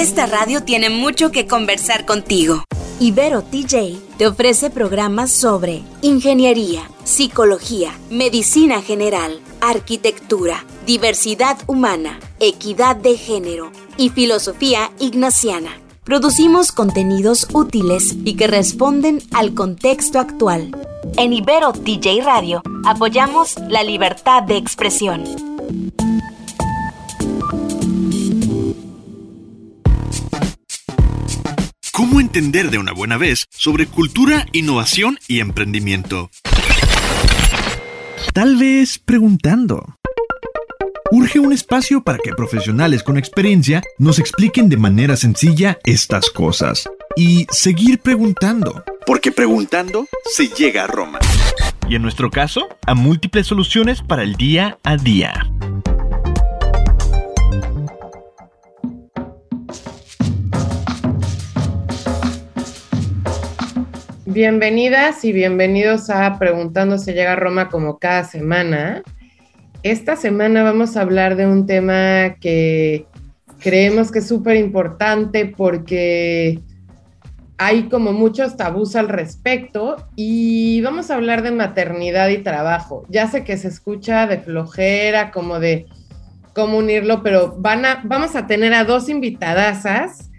esta radio tiene mucho que conversar contigo. Ibero TJ te ofrece programas sobre ingeniería, psicología, medicina general, arquitectura, diversidad humana, equidad de género y filosofía ignaciana. Producimos contenidos útiles y que responden al contexto actual. En Ibero TJ Radio apoyamos la libertad de expresión. ¿Cómo entender de una buena vez sobre cultura, innovación y emprendimiento? Tal vez preguntando. Urge un espacio para que profesionales con experiencia nos expliquen de manera sencilla estas cosas. Y seguir preguntando. Porque preguntando se llega a Roma. Y en nuestro caso, a múltiples soluciones para el día a día. Bienvenidas y bienvenidos a Preguntando si llega a Roma como cada semana. Esta semana vamos a hablar de un tema que creemos que es súper importante porque hay como muchos tabús al respecto y vamos a hablar de maternidad y trabajo. Ya sé que se escucha de flojera, como de cómo unirlo, pero van a, vamos a tener a dos invitadasas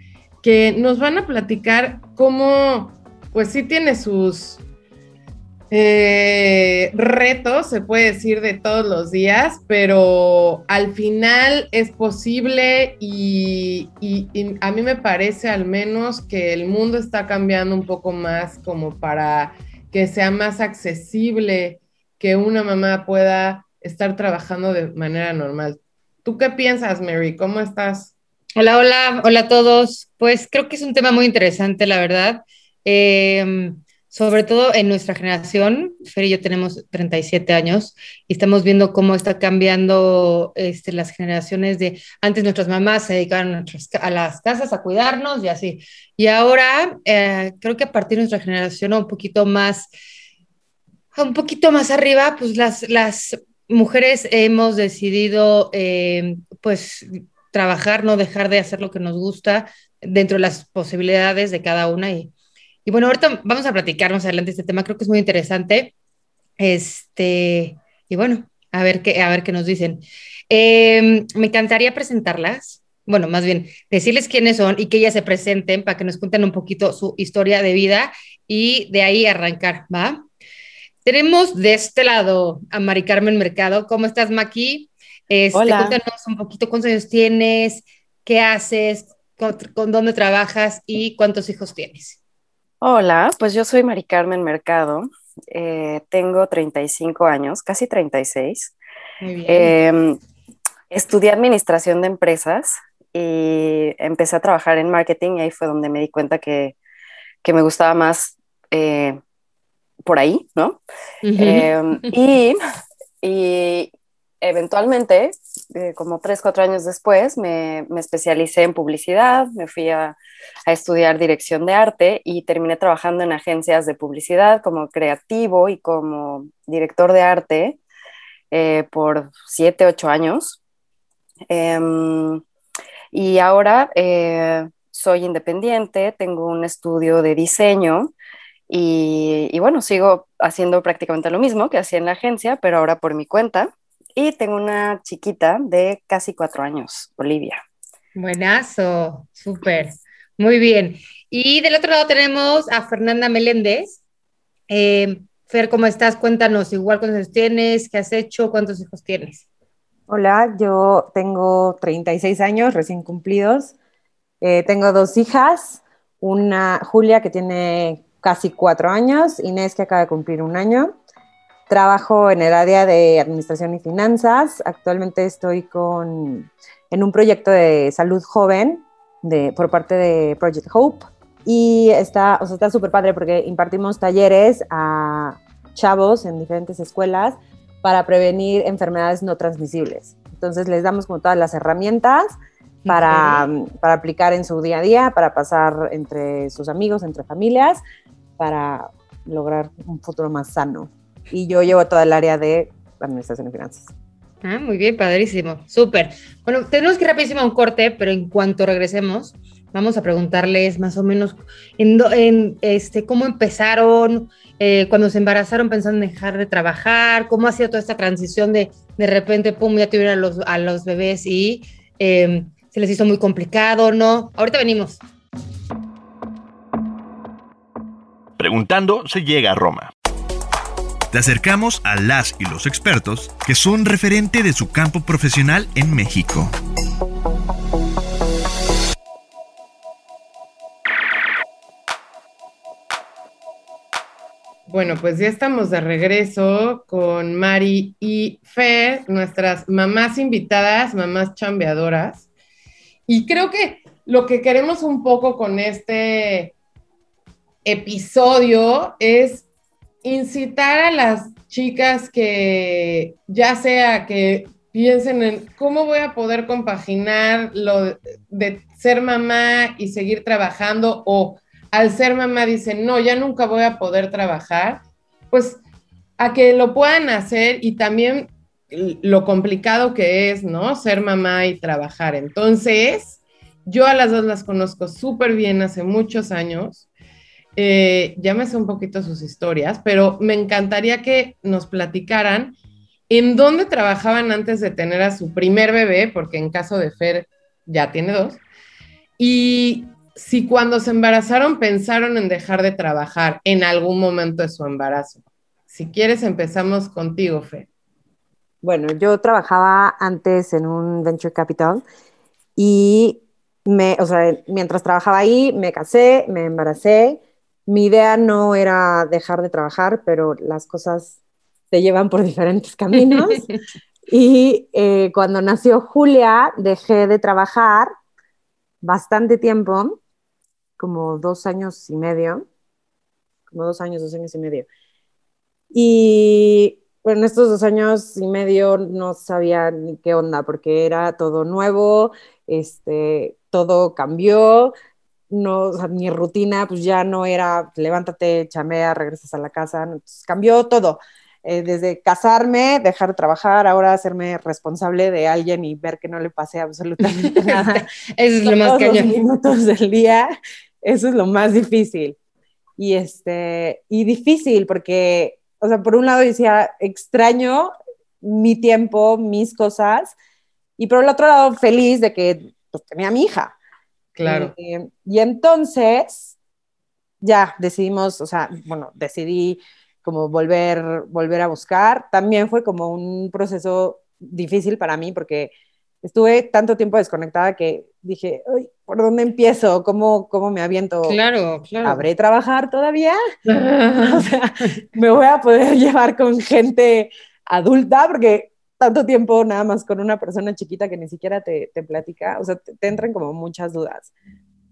que nos van a platicar cómo pues sí tiene sus eh, retos, se puede decir, de todos los días, pero al final es posible y, a mí me parece al menos que el mundo está cambiando un poco más como para que sea más accesible, que una mamá pueda estar trabajando de manera normal. ¿Tú qué piensas, Mary? ¿Cómo estás? Hola, hola, hola a todos. Pues creo que es un tema muy interesante, la verdad. Eh, sobre todo en nuestra generación, Fer y yo tenemos 37 años y estamos viendo cómo está cambiando este, las generaciones de antes nuestras mamás se dedicaban a, las casas a cuidarnos y así. Y ahora eh, creo que a partir de nuestra generación un poquito más, un poquito más arriba, pues las, las mujeres hemos decidido eh, pues trabajar, no dejar de hacer lo que nos gusta dentro de las posibilidades de cada una y y bueno, ahorita vamos a platicar más adelante este tema, creo que es muy interesante. Este, y bueno, a ver qué, a ver qué nos dicen. Em, me encantaría presentarlas, bueno, más bien decirles quiénes son y que ellas se presenten para que nos cuenten un poquito su historia de vida y de ahí arrancar, ¿va? Tenemos de este lado a Mari Carmen Mercado. ¿Cómo estás, Maki? Este, Hola. Cuéntanos un poquito cuántos años tienes, qué haces, con dónde trabajas y cuántos hijos tienes. Hola, pues yo soy Mari Carmen Mercado, eh, tengo 35 años, casi 36. Em, estudié administración de empresas y empecé a trabajar en marketing y ahí fue donde me di cuenta que, me gustaba más eh, por ahí, ¿no? Em, y, y, eventualmente, eh, como tres, cuatro años después, me, me especialicé en publicidad, me fui a, a, estudiar dirección de arte y terminé trabajando en agencias de publicidad como creativo y como director de arte eh, por siete, ocho años. Em, y ahora eh, soy independiente, tengo un estudio de diseño y, y, bueno, sigo haciendo prácticamente lo mismo que hacía en la agencia, pero ahora por mi cuenta. Y tengo una chiquita de casi cuatro años, Olivia. Buenazo, súper, muy bien. Y del otro lado tenemos a Fernanda Meléndez. Eh, Fer, ¿cómo estás? Cuéntanos, igual cuántos años tienes, qué has hecho, cuántos hijos tienes. Hola, yo tengo 36 años recién cumplidos. Eh, tengo dos hijas, una Julia que tiene casi cuatro años, Inés que acaba de cumplir un año Trabajo en el área de administración y finanzas. Actualmente estoy con, en un proyecto de salud joven de, por parte de Project Hope. Y está o está súper padre porque impartimos talleres a chavos en diferentes escuelas para prevenir enfermedades no transmisibles. Entonces les damos como todas las herramientas para, para aplicar en su día a día, para pasar entre sus amigos, entre familias, para lograr un futuro más sano y yo llevo toda el área de administración y finanzas. Ah, muy bien, padrísimo, súper. Bueno, tenemos que ir rapidísimo a un corte, pero en cuanto regresemos, vamos a preguntarles más o menos en, este, cómo empezaron, eh, cuando se embarazaron pensando en dejar de trabajar, cómo ha sido toda esta transición de de repente, pum, ya tuvieron a los, a los bebés y em, se les hizo muy complicado, ¿no? Ahorita venimos. Preguntando se llega a Roma. Te acercamos a las y los expertos que son referente de su campo profesional en México. Bueno, pues ya estamos de regreso con Mari y Fer, nuestras mamás invitadas, mamás chambeadoras. Y creo que lo que queremos un poco con este episodio es incitar a las chicas que ya sea que piensen en cómo voy a poder compaginar lo de ser mamá y seguir trabajando o al ser mamá dicen, no, ya nunca voy a poder trabajar, pues a que lo puedan hacer y también lo complicado que es, ¿no? Ser mamá y trabajar. Entonces, yo a las dos las conozco súper bien hace muchos años. Eh, ya me sé un poquito sus historias, pero me encantaría que nos platicaran en dónde trabajaban antes de tener a su primer bebé, porque en caso de Fer ya tiene dos, y si cuando se embarazaron pensaron en dejar de trabajar en algún momento de su embarazo. Si quieres, empezamos contigo, Fe. Bueno, yo trabajaba antes en un venture capital y me, o sea, mientras trabajaba ahí, me casé, me embaracé. Mi idea no era dejar de trabajar, pero las cosas te llevan por diferentes caminos. y eh, cuando nació Julia, dejé de trabajar bastante tiempo como dos años y medio, como dos años, dos años y medio. Y bueno, estos dos años y medio no sabía ni qué onda, porque era todo nuevo, este, todo cambió, no, o sea, mi rutina pues ya no era levántate, chamea, regresas a la casa, cambió todo. Eh, desde casarme, dejar de trabajar, ahora hacerme responsable de alguien y ver que no le pase absolutamente nada. Eso es lo más cañón. minutos del día eso es lo más difícil. Y, este, y difícil porque, o sea, por un lado decía, extraño mi tiempo, mis cosas, y por el otro lado, feliz de que pues, tenía a mi hija. Claro. Eh, y entonces, ya decidimos, o sea, bueno, decidí como volver, volver a buscar. También fue como un proceso difícil para mí porque estuve tanto tiempo desconectada que dije, ¿por dónde empiezo? ¿Cómo, ¿Cómo me aviento? Claro, claro. ¿Habré trabajar todavía? o sea, me voy a poder llevar con gente adulta porque tanto tiempo nada más con una persona chiquita que ni siquiera te, te platica, o sea, te, entran como muchas dudas.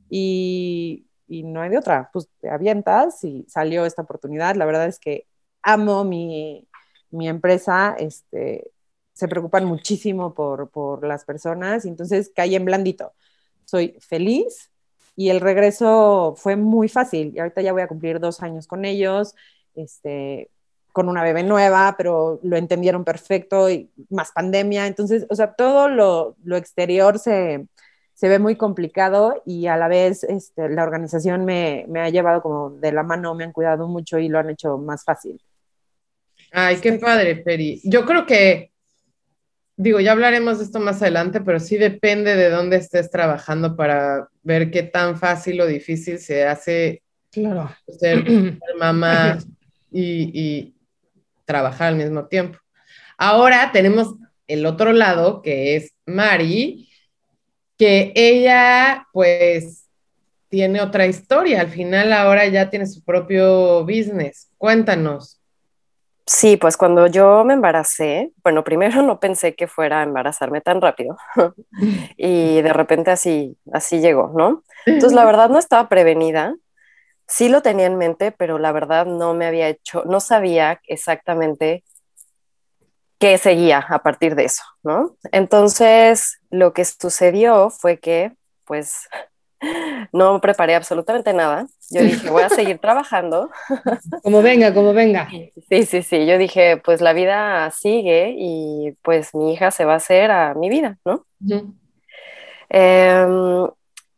Y, y no hay de otra, pues te avientas y salió esta oportunidad. La verdad es que amo mi, mi empresa, este, se preocupan muchísimo por, por las personas, entonces caí en blandito. Soy feliz y el regreso fue muy fácil. Y ahorita ya voy a cumplir dos años con ellos, este, con una bebé nueva, pero lo entendieron perfecto y más pandemia. Entonces, o sea, todo lo, lo exterior se, se, ve muy complicado y a la vez este, la organización me, me, ha llevado como de la mano, me han cuidado mucho y lo han hecho más fácil. Ay, qué padre, Peri. Yo creo que digo, ya hablaremos de esto más adelante, pero sí depende de dónde estés trabajando para ver qué tan fácil o difícil se hace claro. ser, mamá y, trabajar al mismo tiempo. Ahora tenemos el otro lado, que es Mari, que ella pues tiene otra historia. Al final ahora ya tiene su propio business. Cuéntanos. Sí, pues cuando yo me embaracé, bueno, primero no pensé que fuera a embarazarme tan rápido y de repente así, así llegó, ¿no? Entonces la verdad no estaba prevenida, sí lo tenía en mente, pero la verdad no me había hecho, no sabía exactamente qué seguía a partir de eso, ¿no? Entonces lo que sucedió fue que, pues, no preparé absolutamente nada. Yo dije, voy a seguir trabajando. Como venga, como venga. Sí, sí, sí. Yo dije, pues la vida sigue y pues mi hija se va a hacer a mi vida, ¿no?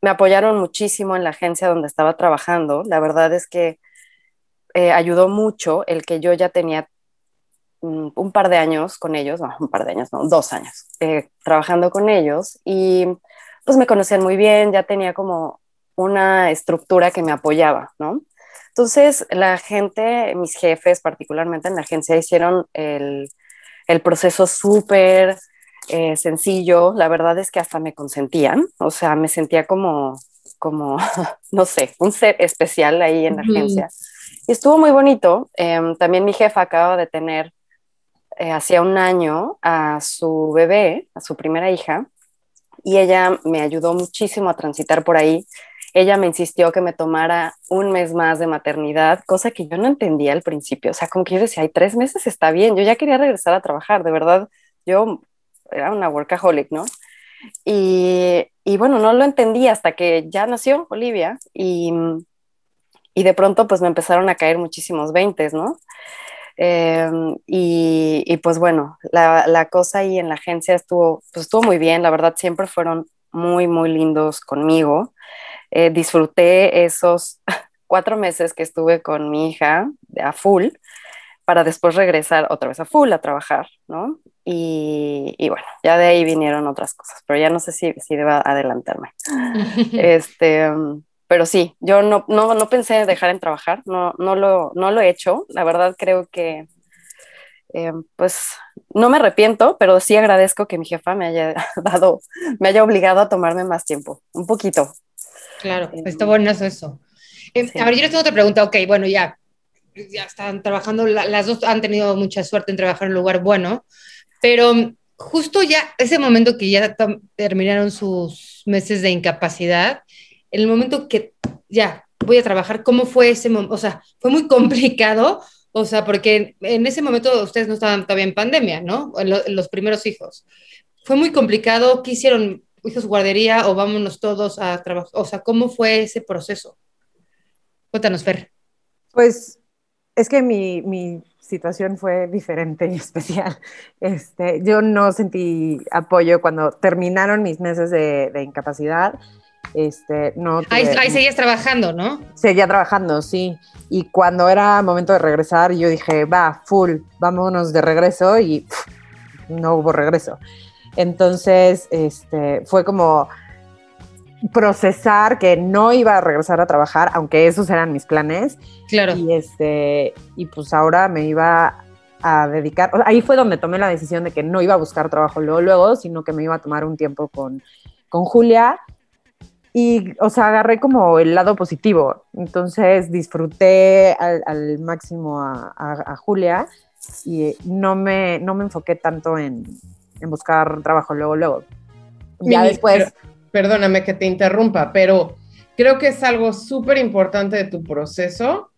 Me apoyaron muchísimo en la agencia donde estaba trabajando. La verdad es que eh, ayudó mucho el que yo ya tenía un, par de años con ellos, no, un par de años, no, dos años, eh, trabajando con ellos y pues me conocían muy bien, ya tenía como una estructura que me apoyaba, ¿no? Entonces, la gente, mis jefes particularmente en la agencia, hicieron el, el proceso súper eh, sencillo. La verdad es que hasta me consentían, o sea, me sentía como, como no sé, un ser especial ahí en la agencia. Y estuvo muy bonito. Em, también mi jefa acaba de tener eh, hacía un año a su bebé, a su primera hija, y ella me ayudó muchísimo a transitar por ahí. Ella me insistió que me tomara un mes más de maternidad, cosa que yo no entendía al principio. O sea, como que yo decía, hay tres meses está bien. Yo ya quería regresar a trabajar, de verdad. Yo era una workaholic, ¿no? Y, y bueno, no lo entendí hasta que ya nació Olivia y, y de pronto pues me empezaron a caer muchísimos veintes, ¿no? Em, y, pues bueno, la, la, cosa ahí en la agencia estuvo, pues estuvo muy bien, la verdad siempre fueron muy, muy lindos conmigo. Eh, disfruté esos cuatro meses que estuve con mi hija a full para después regresar otra vez a full a trabajar, ¿no? Y, y, bueno, ya de ahí vinieron otras cosas, pero ya no sé si, si deba adelantarme. este, pero sí, yo no, no, no pensé dejar en trabajar, no, no, lo, no lo he hecho. La verdad creo que, eh, pues, no me arrepiento, pero sí agradezco que mi jefa me haya dado, me haya obligado a tomarme más tiempo, un poquito. Claro, eh, está bueno eso. Eh, a ver, yo les tengo otra pregunta, ok, bueno, ya, ya están trabajando, las dos han tenido mucha suerte en trabajar en un lugar bueno, pero justo ya ese momento que ya terminaron sus meses de incapacidad, el momento que ya voy a trabajar, ¿cómo fue ese momento? O sea, fue muy complicado, o sea, porque en ese momento ustedes no estaban todavía en pandemia, ¿no? En, los primeros hijos. Fue muy complicado, ¿qué hicieron? ¿Hijos guardería o vámonos todos a trabajar? O sea, ¿cómo fue ese proceso? Cuéntanos, Fer. Pues es que mi, mi situación fue diferente y especial. Este, yo no sentí apoyo cuando terminaron mis meses de, de incapacidad este, no ahí, seguías trabajando, ¿no? Seguía trabajando, sí. Y cuando era momento de regresar, yo dije, va, full, vámonos de regreso y no hubo regreso. Entonces, este, fue como procesar que no iba a regresar a trabajar, aunque esos eran mis planes. Claro. Y, este, y pues ahora me iba a dedicar, ahí fue donde tomé la decisión de que no iba a buscar trabajo luego, luego, sino que me iba a tomar un tiempo con, con Julia y, o sea, agarré como el lado positivo. Entonces disfruté al, máximo a, Julia y no me, no me enfoqué tanto en, buscar trabajo luego, luego. Ya después... perdóname que te interrumpa, pero creo que es algo súper importante de tu proceso.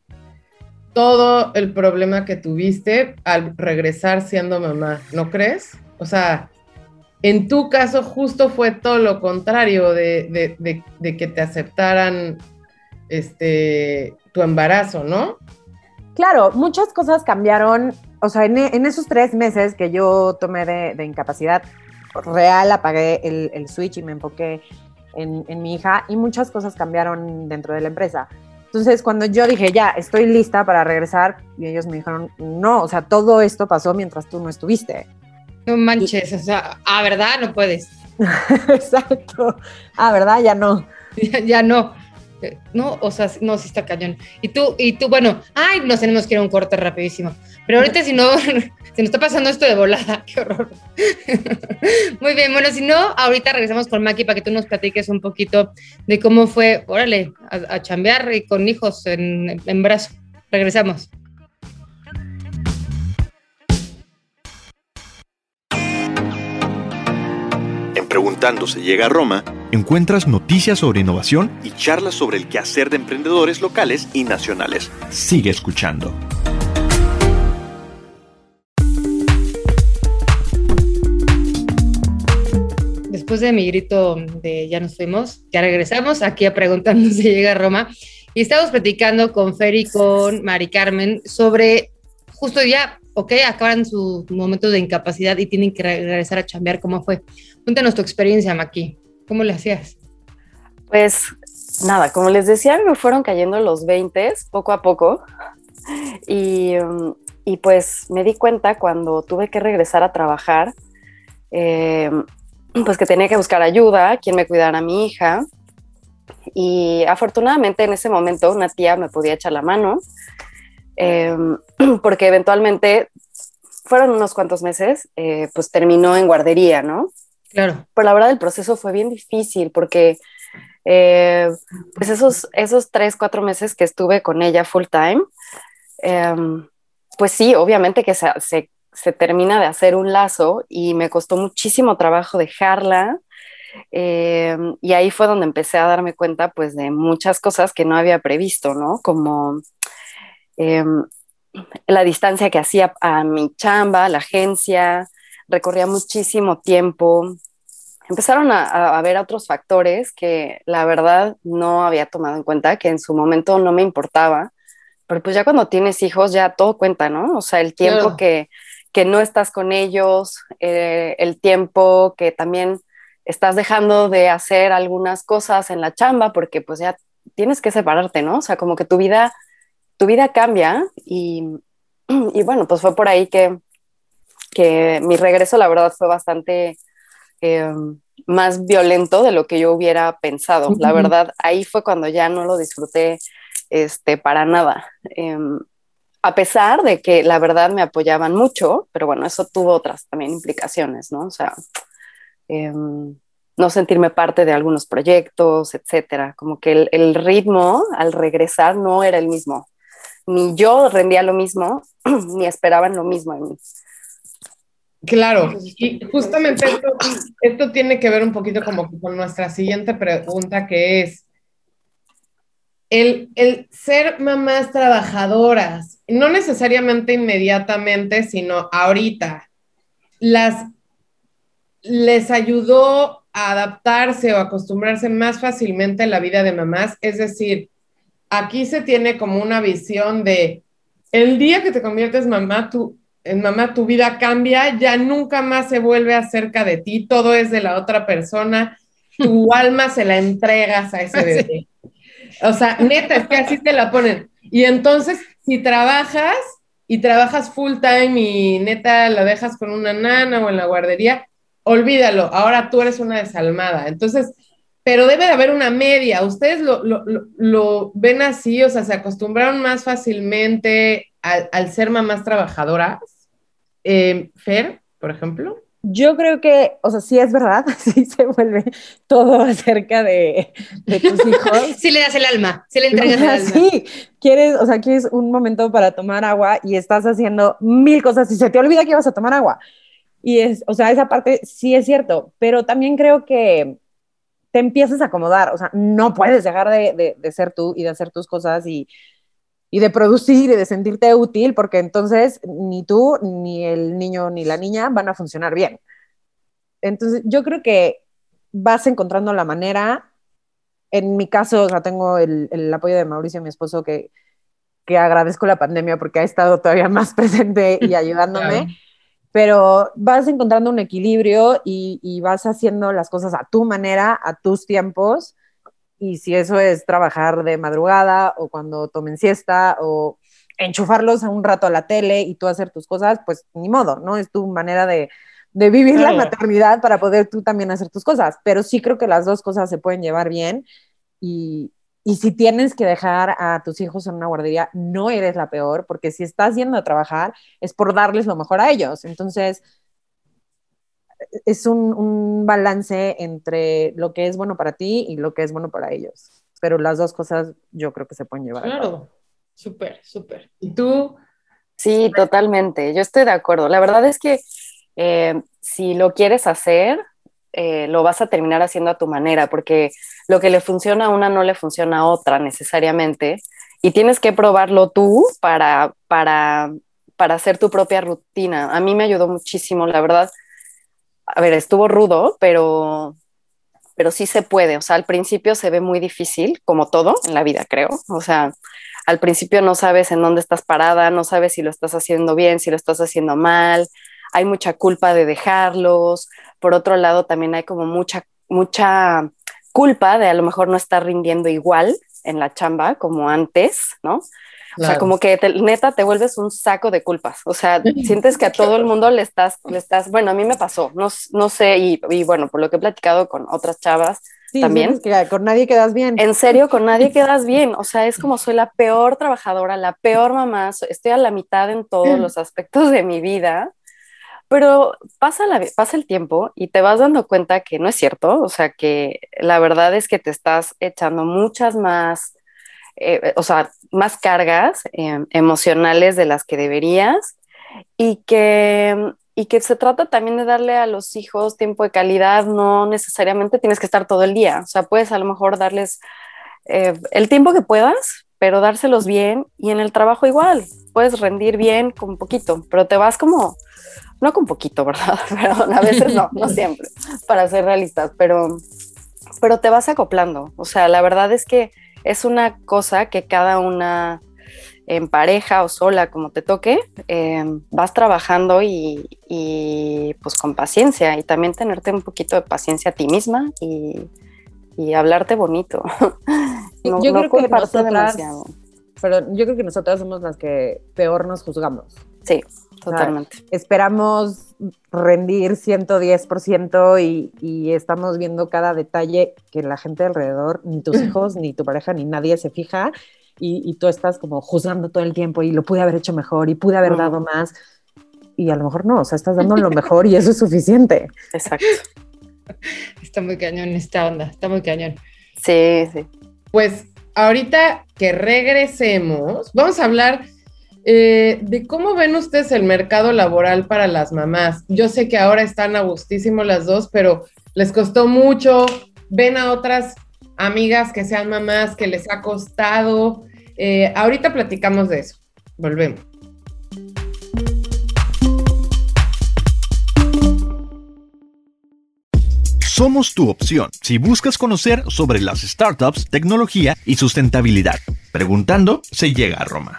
Todo el problema que tuviste al regresar siendo mamá, ¿no crees? O sea, en tu caso justo fue todo lo contrario de, que te aceptaran este, tu embarazo, ¿no? Claro, muchas cosas cambiaron. O sea, en, esos tres meses que yo tomé de, incapacidad real, apagué el, switch y me enfoqué en, en, mi hija y muchas cosas cambiaron dentro de la empresa. Entonces, cuando yo dije, ya, estoy lista para regresar, y ellos me dijeron, no, o sea, todo esto pasó mientras tú no estuviste. No manches, o sea, ah, ¿verdad? No puedes. Exacto. Ah, ¿verdad? Ya no. Ya, no. No, o sea, no, sí está cañón. Y tú, y tú, bueno, ay, nos tenemos que ir a un corte rapidísimo. Pero ahorita si no, se nos está pasando esto de volada, qué horror. Muy bien, bueno, si no, ahorita regresamos con Maki para que tú nos platiques un poquito de cómo fue, órale, a, chambear y con hijos en, en brazo. Regresamos. Preguntando se llega a Roma, encuentras noticias sobre innovación y charlas sobre el quehacer de emprendedores locales y nacionales. Sigue escuchando. Después de mi grito de ya nos fuimos, ya regresamos aquí a preguntando si llega a Roma. Y estamos platicando con Fer y con Mari Carmen sobre justo ya, ok, acaban su momento de incapacidad y tienen que regresar a chambear. ¿Cómo fue? Cuéntanos tu experiencia, Maki. ¿Cómo le hacías? Pues nada, como les decía, me fueron cayendo los 20 poco a poco. Y, y, pues me di cuenta cuando tuve que regresar a trabajar, eh, pues que tenía que buscar ayuda, quien me cuidara a mi hija. Y afortunadamente en ese momento una tía me podía echar la mano, em, porque eventualmente fueron unos cuantos meses, eh, pues terminó en guardería, ¿no? Claro. Pero la verdad el proceso fue bien difícil porque eh, pues esos, esos tres, cuatro meses que estuve con ella full time, em, pues sí, obviamente que se, se, se, termina de hacer un lazo y me costó muchísimo trabajo dejarla eh, y ahí fue donde empecé a darme cuenta pues de muchas cosas que no había previsto, ¿no? Como eh, la distancia que hacía a mi chamba, a la agencia, recorría muchísimo tiempo. Empezaron a, a haber otros factores que la verdad no había tomado en cuenta, que en su momento no me importaba, pero pues ya cuando tienes hijos ya todo cuenta, ¿no? O sea, el tiempo claro. que, que, no estás con ellos, eh, el tiempo que también estás dejando de hacer algunas cosas en la chamba porque pues ya tienes que separarte, ¿no? O sea, como que tu vida, tu vida cambia y, y bueno, pues fue por ahí que, que mi regreso, la verdad, fue bastante eh, más violento de lo que yo hubiera pensado. La verdad, ahí fue cuando ya no lo disfruté este, para nada. Eh, a pesar de que la verdad me apoyaban mucho, pero bueno, eso tuvo otras también implicaciones, ¿no? O sea, eh, no sentirme parte de algunos proyectos, etcétera. Como que el, el, ritmo al regresar no era el mismo. Ni yo rendía lo mismo, ni esperaban lo mismo en mí. Claro, y justamente esto, esto, tiene que ver un poquito como con nuestra siguiente pregunta, que es el, el ser mamás trabajadoras, no necesariamente inmediatamente, sino ahorita, las les ayudó a adaptarse o acostumbrarse más fácilmente a la vida de mamás. Es decir, aquí se tiene como una visión de el día que te conviertes mamá, tu, en mamá, tu vida cambia, ya nunca más se vuelve acerca de ti, todo es de la otra persona, tu alma se la entregas a ese bebé. O sea, neta, es que así te la ponen. Y entonces, si trabajas y trabajas full time y neta la dejas con una nana o en la guardería, olvídalo, ahora tú eres una desalmada. Entonces, pero debe de haber una media. ¿Ustedes lo, lo, lo, ven así? O sea, ¿se acostumbraron más fácilmente al, al ser mamás trabajadoras? Eh, Fer, por ejemplo. Yo creo que, o sea, sí es verdad, sí se vuelve todo acerca de, de tus hijos. sí le das el alma, sí le entregas el alma. Sí, quieres, o sea, quieres un momento para tomar agua y estás haciendo mil cosas y se te olvida que vas a tomar agua. Y es, o sea, esa parte sí es cierto, pero también creo que te empiezas a acomodar, o sea, no puedes dejar de, de, de ser tú y de hacer tus cosas y, y de producir y de sentirte útil, porque entonces ni tú, ni el niño, ni la niña van a funcionar bien. Entonces, yo creo que vas encontrando la manera. En mi caso, o sea, tengo el, el apoyo de Mauricio, mi esposo, que, que agradezco la pandemia porque ha estado todavía más presente y ayudándome. Claro pero vas encontrando un equilibrio y, y, vas haciendo las cosas a tu manera, a tus tiempos, y si eso es trabajar de madrugada o cuando tomen siesta o enchufarlos a un rato a la tele y tú hacer tus cosas, pues ni modo, ¿no? Es tu manera de, de vivir la maternidad para poder tú también hacer tus cosas, pero sí creo que las dos cosas se pueden llevar bien y, y si tienes que dejar a tus hijos en una guardería, no eres la peor, porque si estás yendo a trabajar es por darles lo mejor a ellos. Entonces, es un, un, balance entre lo que es bueno para ti y lo que es bueno para ellos. Pero las dos cosas yo creo que se pueden llevar. Claro, súper, súper. ¿Y tú? Sí, totalmente. Yo estoy de acuerdo. La verdad es que eh, si lo quieres hacer, eh, lo vas a terminar haciendo a tu manera, porque lo que le funciona a una no le funciona a otra necesariamente, y tienes que probarlo tú para, para, para hacer tu propia rutina. A mí me ayudó muchísimo, la verdad. A ver, estuvo rudo, pero pero sí se puede. O sea, al principio se ve muy difícil, como todo en la vida, creo. O sea, al principio no sabes en dónde estás parada, no sabes si lo estás haciendo bien, si lo estás haciendo mal, hay mucha culpa de dejarlos. Por otro lado, también hay como mucha, mucha culpa de a lo mejor no estar rindiendo igual en la chamba como antes, ¿no? O sea, como que neta te vuelves un saco de culpas. O sea, sientes que a todo el mundo le estás, le estás, bueno, a mí me pasó, no, no sé, y, y bueno, por lo que he platicado con otras chavas, también. que con nadie quedas bien. En serio, con nadie quedas bien. O sea, es como soy la peor trabajadora, la peor mamá, estoy a la mitad en todos los aspectos de mi vida. Pero pasa, la, pasa el tiempo y te vas dando cuenta que no es cierto, o sea, que la verdad es que te estás echando muchas más, eh, o sea, más cargas em, emocionales de las que deberías y que, y que se trata también de darle a los hijos tiempo de calidad, no necesariamente tienes que estar todo el día, o sea, puedes a lo mejor darles eh, el tiempo que puedas, pero dárselos bien y en el trabajo igual, puedes rendir bien con poquito, pero te vas como no con poquito, ¿verdad? Perdón, a veces no, no siempre, para ser realistas, pero, pero te vas acoplando. O sea, la verdad es que es una cosa que cada una en pareja o sola, como te toque, em, vas trabajando y, y, pues con paciencia y también tenerte un poquito de paciencia a ti misma y, y hablarte bonito. no, yo creo que nosotras, demasiado. Pero yo creo que nosotras somos las que peor nos juzgamos. Sí. Totalmente. esperamos rendir 110% y, y estamos viendo cada detalle que la gente alrededor, ni tus hijos, ni tu pareja, ni nadie se fija y, y, tú estás como juzgando todo el tiempo y lo pude haber hecho mejor y pude haber dado más y a lo mejor no, o sea, estás dando lo mejor y eso es suficiente. Exacto. Está muy cañón esta onda, está muy cañón. Sí, sí. Pues ahorita que regresemos, vamos a hablar eh, de cómo ven ustedes el mercado laboral para las mamás. Yo sé que ahora están a gustísimo las dos, pero les costó mucho. Ven a otras amigas que sean mamás que les ha costado. Eh, ahorita platicamos de eso. Volvemos. Somos tu opción si buscas conocer sobre las startups, tecnología y sustentabilidad. Preguntando se llega a Roma.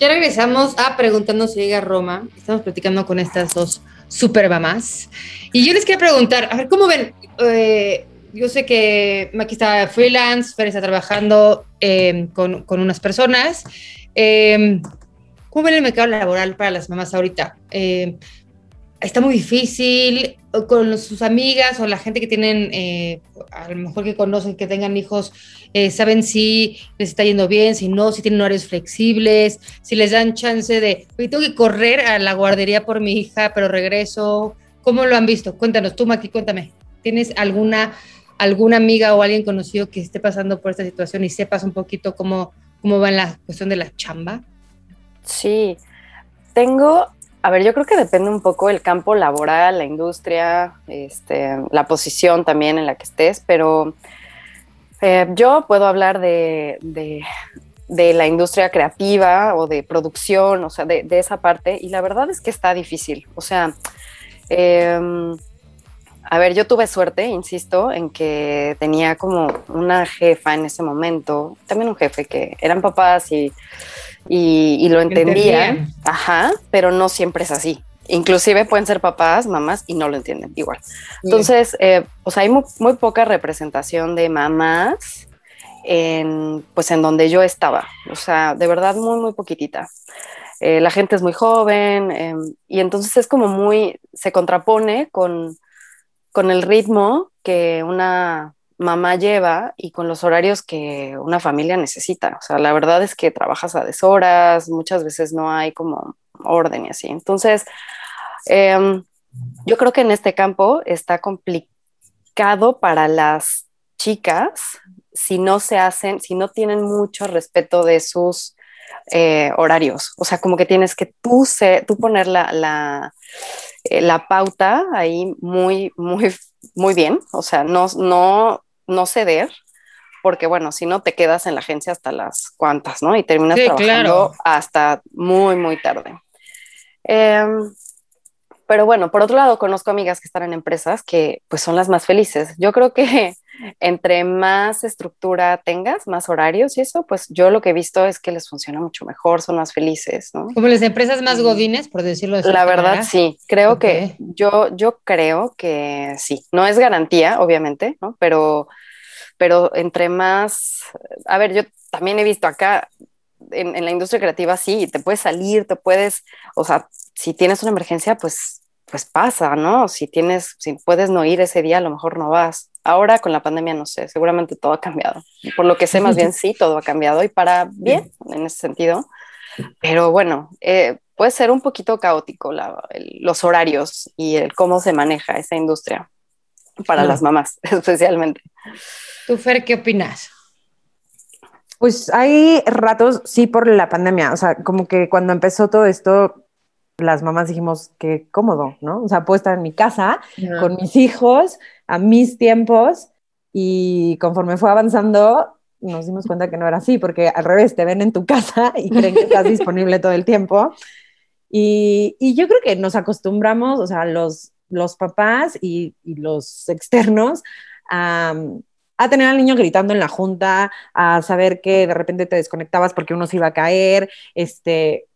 Ya regresamos a Preguntando si llega Roma. Estamos platicando con estas dos super mamás. Y yo les quería preguntar, a ver, ¿cómo ven? Eh, yo sé que Maki está freelance, Fer está trabajando em, con, con, unas personas. Eh, ¿Cómo ven el mercado laboral para las mamás ahorita? Está muy difícil con sus amigas o la gente que tienen, eh, a lo mejor que conocen, que tengan hijos, eh, saben si les está yendo bien, si no, si tienen horarios flexibles, si les dan chance de, hoy tengo que correr a la guardería por mi hija, pero regreso. ¿Cómo lo han visto? Cuéntanos, tú, Maki, cuéntame. ¿Tienes alguna, alguna amiga o alguien conocido que esté pasando por esta situación y sepas un poquito cómo, cómo va en la cuestión de la chamba? Sí, tengo a ver, yo creo que depende un poco el campo laboral, la industria, este, la posición también en la que estés, pero eh, yo puedo hablar de, la industria creativa o de producción, o sea, de, esa parte, y la verdad es que está difícil. O sea, em, a ver, yo tuve suerte, insisto, en que tenía como una jefa en ese momento, también un jefe que eran papás y y, lo entendían, ajá, pero no siempre es así. Inclusive pueden ser papás, mamás y no lo entienden igual. Entonces, eh, pues hay muy, poca representación de mamás en, pues en donde yo estaba. O sea, de verdad muy, muy poquitita. Eh, la gente es muy joven em, y entonces es como muy, se contrapone con, con el ritmo que una mamá lleva y con los horarios que una familia necesita. O sea, la verdad es que trabajas a deshoras, muchas veces no hay como orden y así. Entonces, em, yo creo que en este campo está complicado para las chicas si no se hacen, si no tienen mucho respeto de sus eh, horarios. O sea, como que tienes que tú, se, tú poner la, la, eh, la pauta ahí muy, muy muy bien, o sea, no, no, no ceder, porque bueno, si no te quedas en la agencia hasta las cuantas, ¿no? Y terminas trabajando hasta muy, muy tarde. Em, pero bueno, por otro lado, conozco amigas que están en empresas que pues son las más felices. Yo creo que entre más estructura tengas, más horarios y eso, pues yo lo que he visto es que les funciona mucho mejor, son más felices, ¿no? Como las empresas más godines, por decirlo así. La verdad, sí. Creo que yo, yo creo que sí. No es garantía, obviamente, ¿no? Pero, pero entre más, a ver, yo también he visto acá en, en la industria creativa, sí, te puedes salir, te puedes, o sea, si tienes una emergencia, pues pues pasa, ¿no? Si tienes, si puedes no ir ese día, a lo mejor no vas. Ahora con la pandemia no sé, seguramente todo ha cambiado. Por lo que sé, más bien sí, todo ha cambiado y para bien en ese sentido. Pero bueno, eh, puede ser un poquito caótico los horarios y el cómo se maneja esa industria para las mamás, especialmente. ¿Tú, Fer, qué opinas? Pues hay ratos, sí, por la pandemia. O sea, como que cuando empezó todo esto, las mamás dijimos que cómodo, ¿no? O sea, puedo estar en mi casa con mis hijos a mis tiempos y conforme fue avanzando nos dimos cuenta que no era así, porque al revés, te ven en tu casa y creen que estás disponible todo el tiempo. Y, y, yo creo que nos acostumbramos, o sea, los, los papás y, y los externos, a, a tener al niño gritando en la junta, a saber que de repente te desconectabas porque uno se iba a caer, este,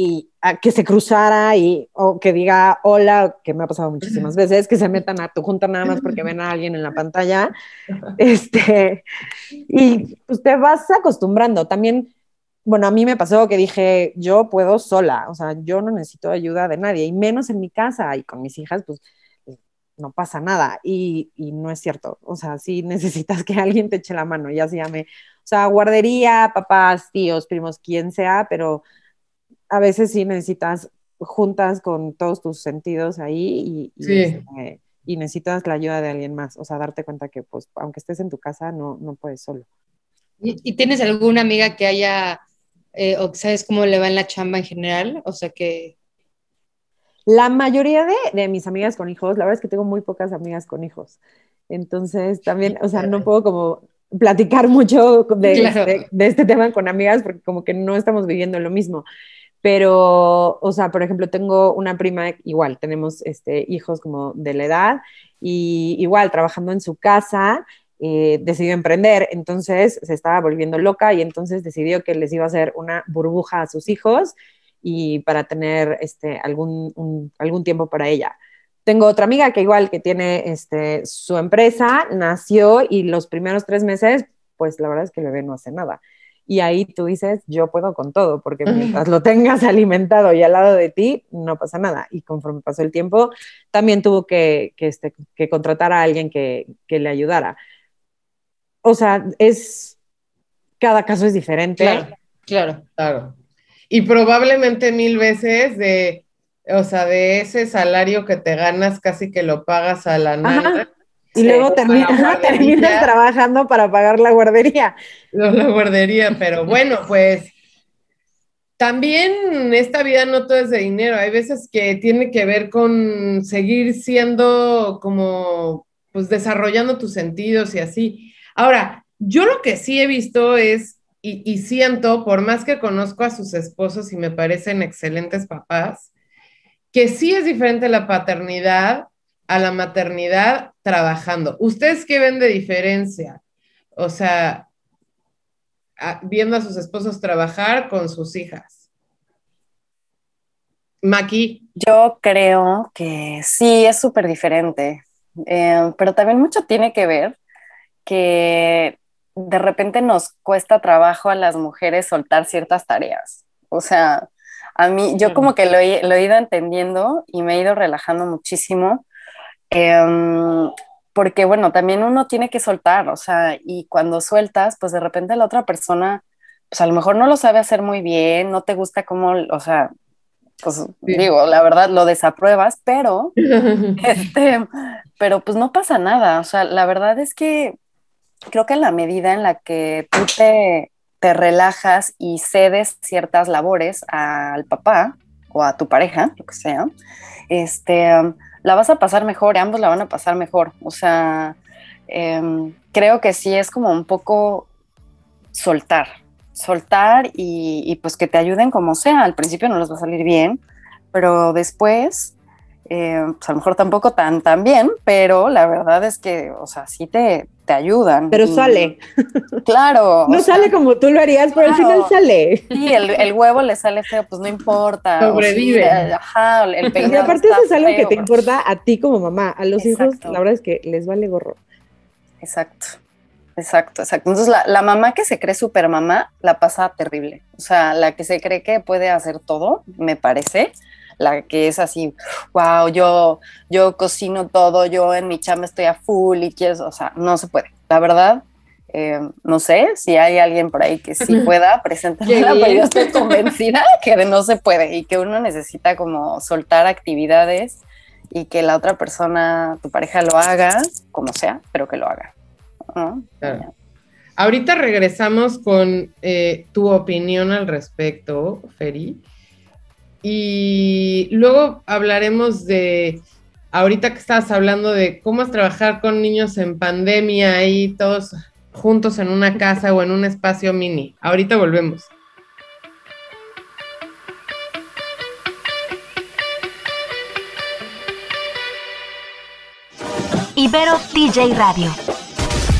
y que se cruzara y o que diga hola, que me ha pasado muchísimas veces, que se metan a tu junta nada más porque ven a alguien en la pantalla. Este, y pues te vas acostumbrando. También, bueno, a mí me pasó que dije, yo puedo sola, o sea, yo no necesito ayuda de nadie, y menos en mi casa y con mis hijas, pues no pasa nada. Y, y no es cierto, o sea, sí necesitas que alguien te eche la mano, ya se llame, o sea, guardería, papás, tíos, primos, quien sea, pero a veces sí necesitas juntas con todos tus sentidos ahí y, este, y, necesitas la ayuda de alguien más, o sea, darte cuenta que pues aunque estés en tu casa no, no puedes solo. ¿Y, tienes alguna amiga que haya, eh, o sabes cómo le va en la chamba en general? O sea que... La mayoría de, de, mis amigas con hijos, la verdad es que tengo muy pocas amigas con hijos. Entonces también, o sea, no puedo como platicar mucho de, de, este tema con amigas porque como que no estamos viviendo lo mismo. Pero, o sea, por ejemplo, tengo una prima, igual, tenemos este, hijos como de la edad, y igual, trabajando en su casa, eh, decidió emprender, entonces se estaba volviendo loca y entonces decidió que les iba a hacer una burbuja a sus hijos y para tener este, algún, algún tiempo para ella. Tengo otra amiga que igual que tiene este, su empresa, nació y los primeros tres meses, pues la verdad es que el bebé no hace nada y ahí tú dices, yo puedo con todo, porque mientras lo tengas alimentado y al lado de ti, no pasa nada. Y conforme pasó el tiempo, también tuvo que, que, este, que contratar a alguien que, que, le ayudara. O sea, es, cada caso es diferente. Claro, claro, claro. Y probablemente mil veces de, o sea, de ese salario que te ganas, casi que lo pagas a la nada. Y luego terminas, terminas trabajando para pagar la guardería. La guardería, pero bueno, pues también esta vida no todo es de dinero. Hay veces que tiene que ver con seguir siendo como, pues desarrollando tus sentidos y así. Ahora, yo lo que sí he visto es, y, y siento, por más que conozco a sus esposos y me parecen excelentes papás, que sí es diferente la paternidad a la maternidad trabajando. ¿Ustedes qué ven de diferencia? O sea, viendo a sus esposos trabajar con sus hijas. Maki. Yo creo que sí, es súper diferente, eh, pero también mucho tiene que ver que de repente nos cuesta trabajo a las mujeres soltar ciertas tareas. O sea, a mí, yo como que lo he, lo he ido entendiendo y me he ido relajando muchísimo Em, porque bueno, también uno tiene que soltar, o sea, y cuando sueltas, pues de repente la otra persona, pues a lo mejor no lo sabe hacer muy bien, no te gusta cómo, o sea, pues digo, la verdad lo desapruebas, pero, este, pero pues no pasa nada, o sea, la verdad es que creo que en la medida en la que tú te, te relajas y cedes ciertas labores al papá o a tu pareja, lo que sea, este la vas a pasar mejor, ambos la van a pasar mejor. O sea, em, creo que sí es como un poco soltar, soltar y, pues que te ayuden como sea. Al principio no les va a salir bien, pero después, eh, pues a lo mejor tampoco tan, tan bien, pero la verdad es que, o sea, sí te, te ayudan. Pero sale. Claro. no sale como tú lo harías, pero al final sale. Sí, el, huevo le sale feo, pues no importa. Sobrevive. ajá, el Y aparte eso es algo que te importa a ti como mamá. A los hijos, la verdad es que les vale gorro. Exacto. Exacto, exacto. Entonces la, la mamá que se cree super mamá la pasa terrible. O sea, la que se cree que puede hacer todo, me parece, la que es así, wow, yo, yo cocino todo, yo en mi chamba estoy a full y quieres, o sea, no se puede. La verdad, eh, no sé si hay alguien por ahí que sí pueda presentarla, pero yo estoy convencida que no se puede y que uno necesita como soltar actividades y que la otra persona, tu pareja lo haga, como sea, pero que lo haga. Ahorita regresamos con eh, tu opinión al respecto, Feri. Y luego hablaremos de, ahorita que estabas hablando de cómo es trabajar con niños en pandemia y todos juntos en una casa o en un espacio mini. Ahorita volvemos. Ibero TJ Radio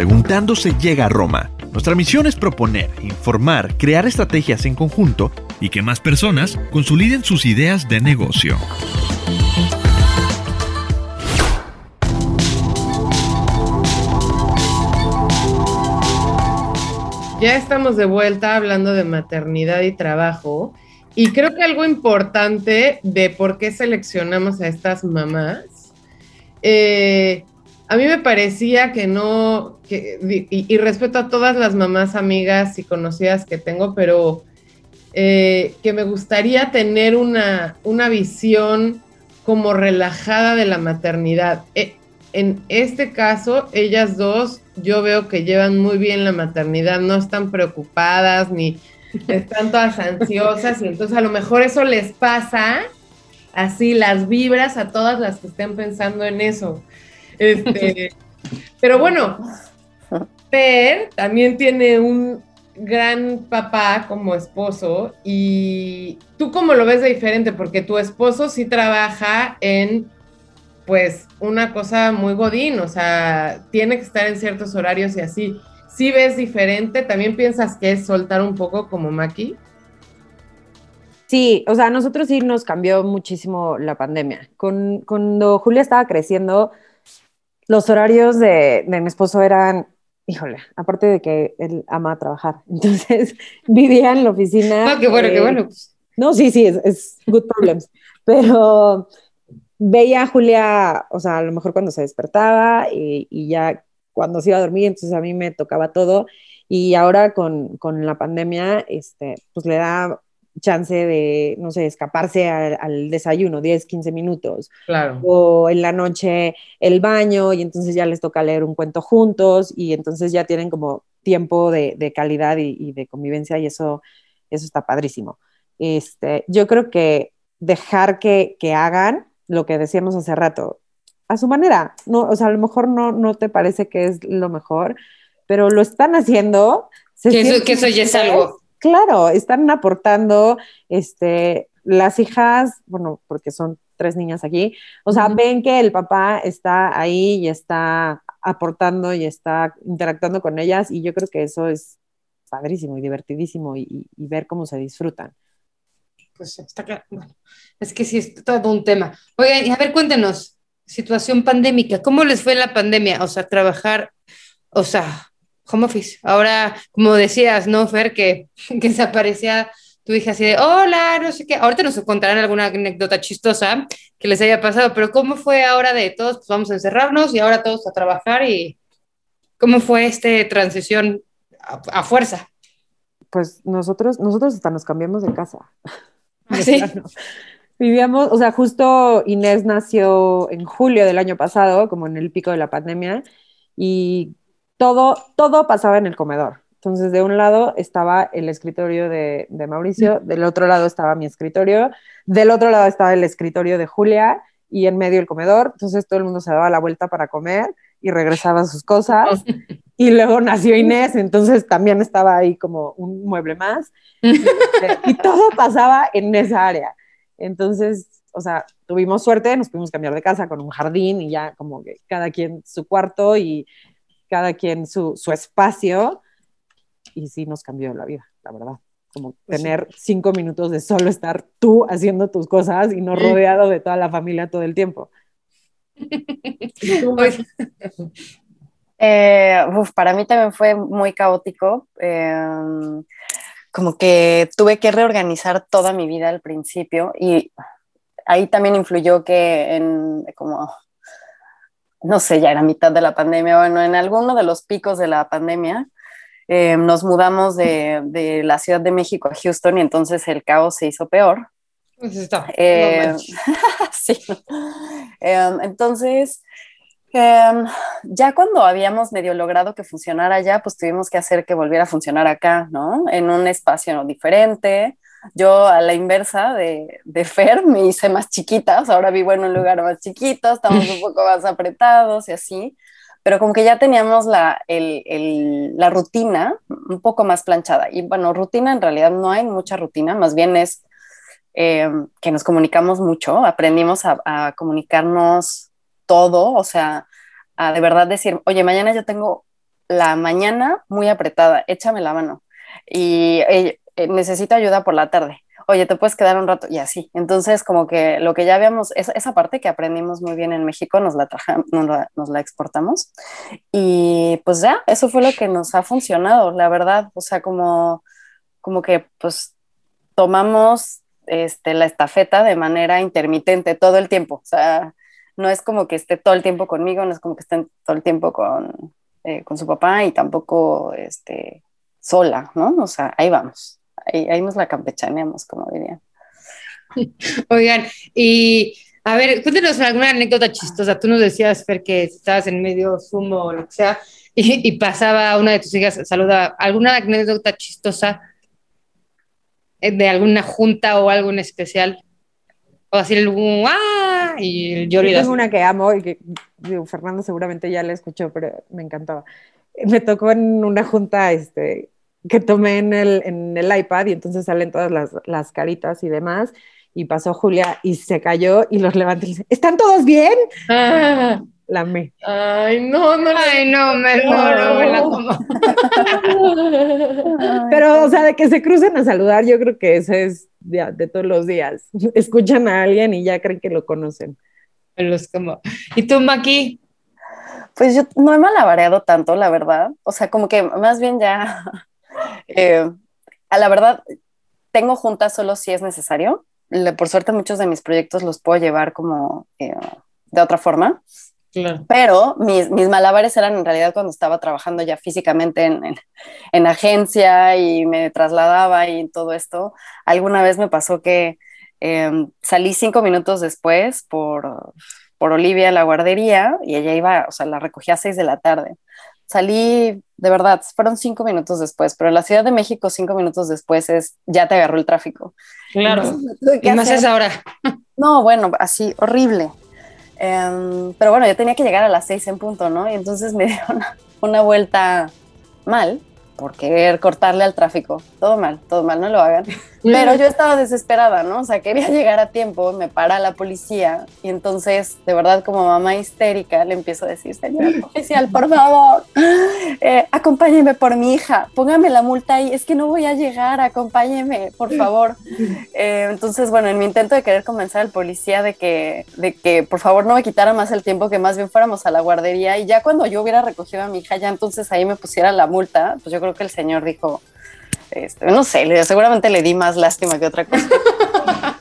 Preguntando se llega a Roma. Nuestra misión es proponer, informar, crear estrategias en conjunto y que más personas consoliden sus ideas de negocio. Ya estamos de vuelta hablando de maternidad y trabajo. Y creo que algo importante de por qué seleccionamos a estas mamás eh, a mí me parecía que no, y, respeto a todas las mamás amigas y conocidas que tengo, pero eh, que me gustaría tener una, una, visión como relajada de la maternidad. E, en este caso, ellas dos, yo veo que llevan muy bien la maternidad, no están preocupadas ni están todas ansiosas y entonces a lo mejor eso les pasa así las vibras a todas las que estén pensando en eso. Este, pero bueno, Per también tiene un gran papá como esposo y tú cómo lo ves de diferente, porque tu esposo sí trabaja en pues una cosa muy godín, o sea, tiene que estar en ciertos horarios y así. ¿Sí ves diferente? ¿También piensas que es soltar un poco como Maki? Sí, o sea, a nosotros sí nos cambió muchísimo la pandemia. Con, cuando Julia estaba creciendo, los horarios de, mi esposo eran, híjole, aparte de que él ama trabajar, entonces vivía en la oficina. Ah, qué bueno, qué eh, bueno. No, sí, sí, es, good problems, pero veía a Julia, o sea, a lo mejor cuando se despertaba y, y, ya cuando se iba a dormir, entonces a mí me tocaba todo. Y ahora con, con la pandemia, este, pues le da chance de, no sé, escaparse al, desayuno, 10, 15 minutos. Claro. O en la noche el baño y entonces ya les toca leer un cuento juntos y entonces ya tienen como tiempo de, calidad y, de convivencia y eso, eso está padrísimo. Este, yo creo que dejar que, hagan lo que decíamos hace rato, a su manera, no, o sea, a lo mejor no, no te parece que es lo mejor, pero lo están haciendo. que, eso, que eso ya es algo claro, están aportando, este, las hijas, bueno, porque son tres niñas aquí, o sea, ven que el papá está ahí y está aportando y está interactuando con ellas y yo creo que eso es padrísimo y divertidísimo y, ver cómo se disfrutan. Pues está claro, bueno, es que sí, es todo un tema. Oigan, y a ver, cuéntenos, situación pandémica, ¿cómo les fue la pandemia? O sea, trabajar, o sea, home office. Ahora, como decías, ¿no, Fer? Que, que desaparecía tu hija así de, hola, no sé qué. Ahorita nos contarán alguna anécdota chistosa que les haya pasado, pero ¿cómo fue ahora de todos? Pues vamos a encerrarnos y ahora todos a trabajar y ¿cómo fue esta transición a, fuerza? Pues nosotros, nosotros hasta nos cambiamos de casa. ¿Ah, ¿Sí? Vivíamos, o sea, justo Inés nació en julio del año pasado, como en el pico de la pandemia, y todo, todo pasaba en el comedor. Entonces, de un lado estaba el escritorio de, Mauricio, del otro lado estaba mi escritorio, del otro lado estaba el escritorio de Julia y en medio el comedor. Entonces, todo el mundo se daba la vuelta para comer y regresaba a sus cosas. Y luego nació Inés, entonces también estaba ahí como un mueble más. Y, todo pasaba en esa área. Entonces, o sea, tuvimos suerte, nos pudimos cambiar de casa con un jardín y ya como que cada quien su cuarto y cada quien su, su espacio y sí nos cambió la vida, la verdad. Como pues tener cinco minutos de solo estar tú haciendo tus cosas y no rodeado de toda la familia todo el tiempo. eh, para mí también fue muy caótico. Em, como que tuve que reorganizar toda mi vida al principio y ahí también influyó que en como no sé, ya era mitad de la pandemia, bueno, en alguno de los picos de la pandemia, eh, nos mudamos de, la Ciudad de México a Houston y entonces el caos se hizo peor. Pues está. Eh, sí. Em, entonces, em, ya cuando habíamos medio logrado que funcionara allá, pues tuvimos que hacer que volviera a funcionar acá, ¿no? En un espacio diferente. Yo a la inversa de, de Fer me hice más chiquita, ahora vivo en un lugar más chiquito, estamos un poco más apretados y así pero como que ya teníamos la, la rutina un poco más planchada. Y bueno, rutina en realidad no hay mucha rutina, más bien es eh, que nos comunicamos mucho, aprendimos a, comunicarnos todo, o sea, a de verdad decir, oye, mañana yo tengo la mañana muy apretada, échame la mano y eh, necesito ayuda por la tarde oye, te puedes quedar un rato y así. Entonces, como que lo que ya habíamos, esa, esa parte que aprendimos muy bien en México, nos la, nos la, nos la exportamos. Y pues ya, eso fue lo que nos ha funcionado, la verdad. O sea, como, como que pues tomamos este, la estafeta de manera intermitente todo el tiempo. O sea, no es como que esté todo el tiempo conmigo, no es como que esté todo el tiempo con, eh, con su papá y tampoco este, sola, ¿no? O sea, ahí vamos ahí, nos la campechaneamos, como diría. Oigan, y a ver, cuéntenos alguna anécdota chistosa. Tú nos decías, Fer, que estabas en medio sumo o lo que sea, y, pasaba una de tus hijas, saluda, ¿alguna anécdota chistosa de alguna junta o algo en especial? O así el ¡ah! Y yo Es una que amo y que Fernando seguramente ya la escuchó, pero me encantaba. Me tocó en una junta este, que tomé en el, en el iPad y entonces salen todas las, las, caritas y demás. Y pasó Julia y se cayó y los levanté y dice, ¿están todos bien? Ah. La me. Ay, no, no. Ay, no, mejor no, me la tomo. Pero, o sea, de que se crucen a saludar, yo creo que eso es de, de todos los días. Escuchan a alguien y ya creen que lo conocen. Los como. ¿Y tú, Maki? Pues yo no he malabareado tanto, la verdad. O sea, como que más bien ya eh, a la verdad, tengo juntas solo si es necesario. por suerte, muchos de mis proyectos los puedo llevar como eh, de otra forma. Pero mis, mis, malabares eran en realidad cuando estaba trabajando ya físicamente en, en, agencia y me trasladaba y todo esto. Alguna vez me pasó que em, salí cinco minutos después por, por Olivia a la guardería y ella iba, o sea, la recogía a seis de la tarde salí, de verdad, fueron cinco minutos después, pero en la Ciudad de México cinco minutos después es, ya te agarró el tráfico. Claro, ¿qué más es ahora? No, bueno, así, horrible. Em, pero bueno, yo tenía que llegar a las seis en punto, ¿no? Y entonces me dio una vuelta mal por querer cortarle al tráfico. Todo mal, todo mal, no lo hagan. Pero yo estaba desesperada, ¿no? O sea, quería llegar a tiempo, me para la policía y entonces, de verdad, como mamá histérica, le empiezo a decir, señor oficial, por favor, eh, acompáñeme por mi hija, póngame la multa ahí, es que no voy a llegar, acompáñeme, por favor. Eh, entonces, bueno, en mi intento de querer convencer al policía de que, de que, por favor, no me quitara más el tiempo, que más bien fuéramos a la guardería y ya cuando yo hubiera recogido a mi hija, ya entonces ahí me pusiera la multa, pues yo creo que el señor dijo, Este, no sé, seguramente le di más lástima que otra cosa.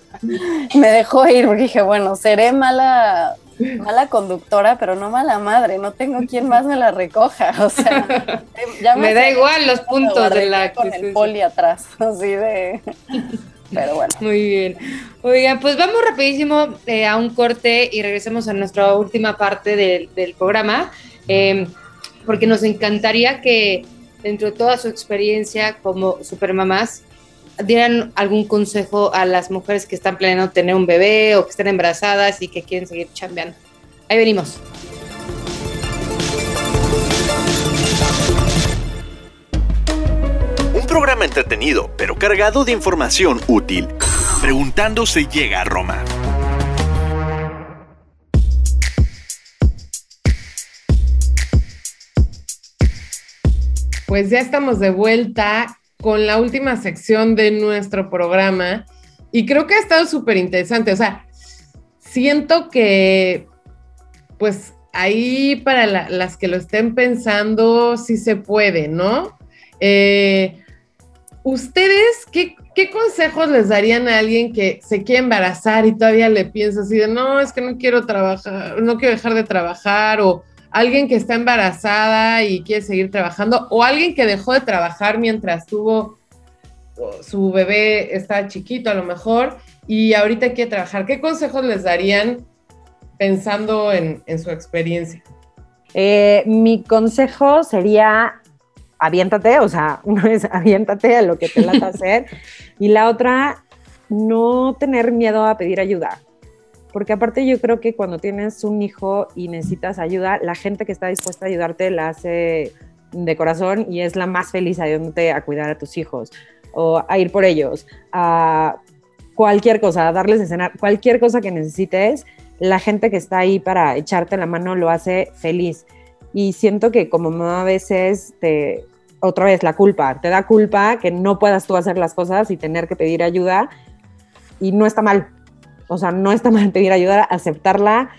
me dejó ir porque dije, bueno, seré mala, mala conductora, pero no mala madre, no tengo quien más me la recoja. O sea, ya me, da igual los puntos de la con el poli atrás, así de. Pero bueno. Muy bien. Oigan, pues vamos rapidísimo eh, a un corte y regresemos a nuestra última parte del, programa, em, porque nos encantaría que dentro de toda su experiencia como supermamás, dieran algún consejo a las mujeres que están planeando tener un bebé o que están embarazadas y que quieren seguir chambeando. Ahí venimos. Un programa entretenido, pero cargado de información útil. Preguntando se llega a Roma. Pues ya estamos de vuelta con la última sección de nuestro programa y creo que ha estado súper interesante. O sea, siento que, pues ahí para las que lo estén pensando, sí se puede, ¿no? Eh, ¿Ustedes qué, qué, consejos les darían a alguien que se quiere embarazar y todavía le piensa así de, no, es que no quiero trabajar, no quiero dejar de trabajar o alguien que está embarazada y quiere seguir trabajando, o alguien que dejó de trabajar mientras tuvo su bebé, está chiquito a lo mejor, y ahorita quiere trabajar. ¿Qué consejos les darían pensando en, su experiencia? Eh, mi consejo sería aviéntate, o sea, uno es aviéntate a lo que te lata hacer, y la otra, no tener miedo a pedir ayuda porque aparte yo creo que cuando tienes un hijo y necesitas ayuda, la gente que está dispuesta a ayudarte la hace de corazón y es la más feliz ayudándote a cuidar a tus hijos o a ir por ellos, a cualquier cosa, a darles de cenar, cualquier cosa que necesites, la gente que está ahí para echarte la mano lo hace feliz. Y siento que como a veces te, otra vez la culpa, te da culpa que no puedas tú hacer las cosas y tener que pedir ayuda y no está mal, o sea, no está mal pedir ayuda, aceptarla.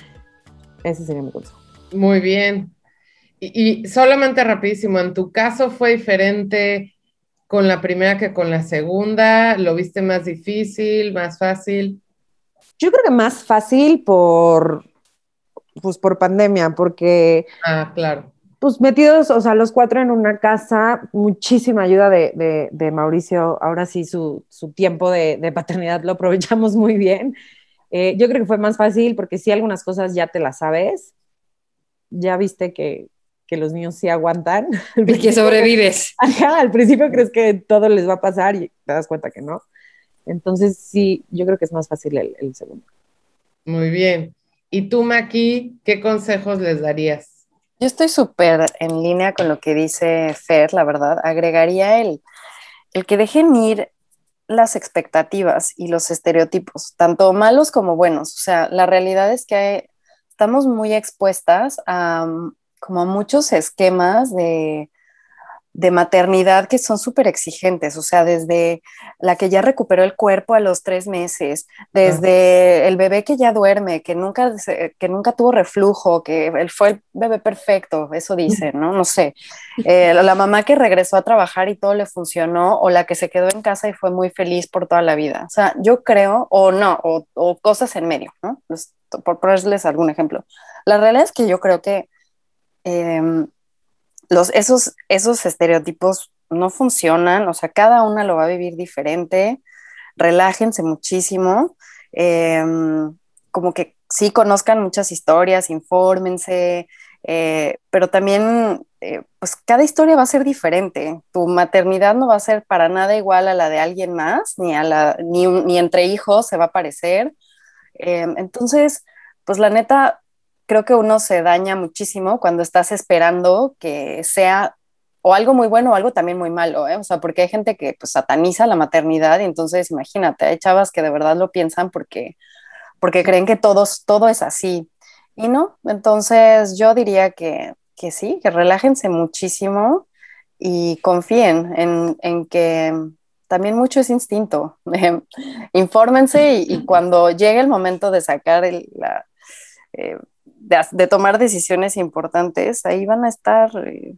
Ese sería mi consejo. Muy bien. Y, solamente rapidísimo, ¿en tu caso fue diferente con la primera que con la segunda? ¿Lo viste más difícil, más fácil? Yo creo que más fácil por, pues por pandemia, porque... Ah, claro. Pues metidos, o sea, los cuatro en una casa, muchísima ayuda de, de, Mauricio. Ahora sí, su, su tiempo de, de, paternidad lo aprovechamos muy bien. Eh, yo creo que fue más fácil porque si algunas cosas ya te las sabes, ya viste que, que los niños sí aguantan. Y que sobrevives. Ajá, al principio crees que todo les va a pasar y te das cuenta que no. Entonces sí, yo creo que es más fácil el, el segundo. Muy bien. ¿Y tú, Maki, qué consejos les darías? Yo estoy súper en línea con lo que dice Fer, la verdad. Agregaría el, el que dejen ir las expectativas y los estereotipos, tanto malos como buenos. O sea, la realidad es que estamos muy expuestas a como muchos esquemas de, de maternidad que son súper exigentes, o sea, desde la que ya recuperó el cuerpo a los tres meses, desde el bebé que ya duerme, que nunca, que nunca tuvo reflujo, que él fue el bebé perfecto, eso dice, ¿no? No sé. Eh, la mamá que regresó a trabajar y todo le funcionó, o la que se quedó en casa y fue muy feliz por toda la vida. O sea, yo creo, o no, o, cosas en medio, ¿no? Pues, por ponerles algún ejemplo. La realidad es que yo creo que... Em, los, esos, esos estereotipos no funcionan, o sea, cada una lo va a vivir diferente, relájense muchísimo, em, como que sí conozcan muchas historias, infórmense, eh, pero también, eh, pues cada historia va a ser diferente. Tu maternidad no va a ser para nada igual a la de alguien más, ni, a la, ni, ni entre hijos se va a parecer. Em, entonces, pues la neta, creo que uno se daña muchísimo cuando estás esperando que sea o algo muy bueno o algo también muy malo, ¿eh? O sea, porque hay gente que pues sataniza la maternidad y entonces imagínate, hay chavas que de verdad lo piensan porque, porque creen que todos, todo es así. Y no, entonces yo diría que, que sí, que relájense muchísimo y confíen en, en que también mucho es instinto. Infórmense y, cuando llegue el momento de sacar el, la, eh, de, tomar decisiones importantes, ahí van a estar, eh,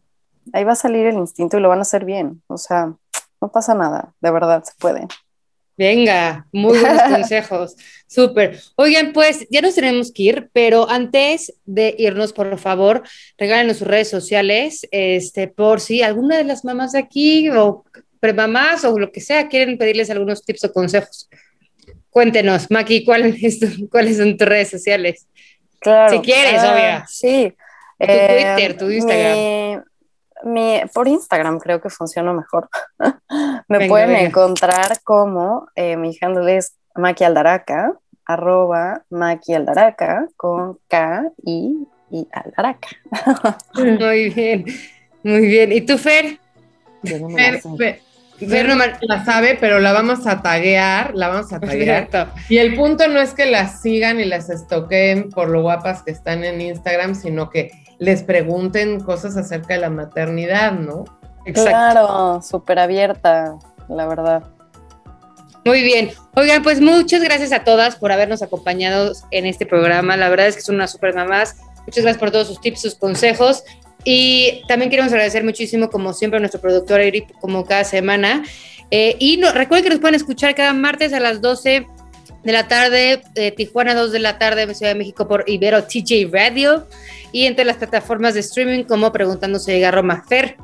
ahí va a salir el instinto y lo van a hacer bien. O sea, no pasa nada, de verdad se puede. Venga, muy buenos consejos. Súper. Oigan, pues ya nos tenemos que ir, pero antes de irnos, por favor, regálenos sus redes sociales, este, por si alguna de las mamás de aquí o premamás o lo que sea quieren pedirles algunos tips o consejos. Cuéntenos, Maki, ¿cuál ¿cuáles son tus redes sociales? Claro. Si quieres, uh, Sí. Tu Twitter, tu Instagram. Mi, por Instagram creo que funciona mejor. Me pueden encontrar como eh, mi handle es Maki Aldaraca, arroba Maki Aldaraca con K y, y Aldaraca. muy bien, muy bien. ¿Y tú, Fer? Fer, no la sabe, pero la vamos a taguear, la vamos a taguear. Y el punto no es que las sigan y las estoqueen por lo guapas que están en Instagram, sino que les pregunten cosas acerca de la maternidad, ¿no? Claro, súper abierta, la verdad. Muy bien. Oigan, pues muchas gracias a todas por habernos acompañado en este programa. La verdad es que son unas super mamás. Muchas gracias por todos sus tips, sus consejos. Y también queremos agradecer muchísimo, como siempre, a nuestro productor Eric, como cada semana. Eh, y no, recuerden que nos pueden escuchar cada martes a las 12 de la tarde, eh, Tijuana 2 de la tarde, en Ciudad de México por Ibero TJ Radio y entre las plataformas de streaming como Preguntándose llega Roma. Fer,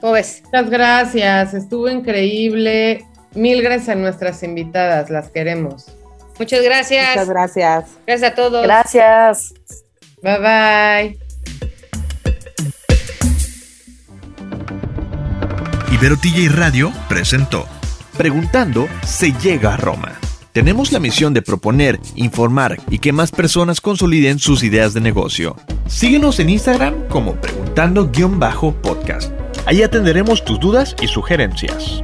¿cómo ves? Muchas gracias, estuvo increíble. Mil gracias a nuestras invitadas, las queremos. Muchas gracias. Muchas gracias. Gracias a todos. Gracias. Bye bye. Ibero TJ Radio presentó Preguntando se llega a Roma. Tenemos la misión de proponer, informar y que más personas consoliden sus ideas de negocio. Síguenos en Instagram como preguntando-podcast. Ahí atenderemos tus dudas y sugerencias.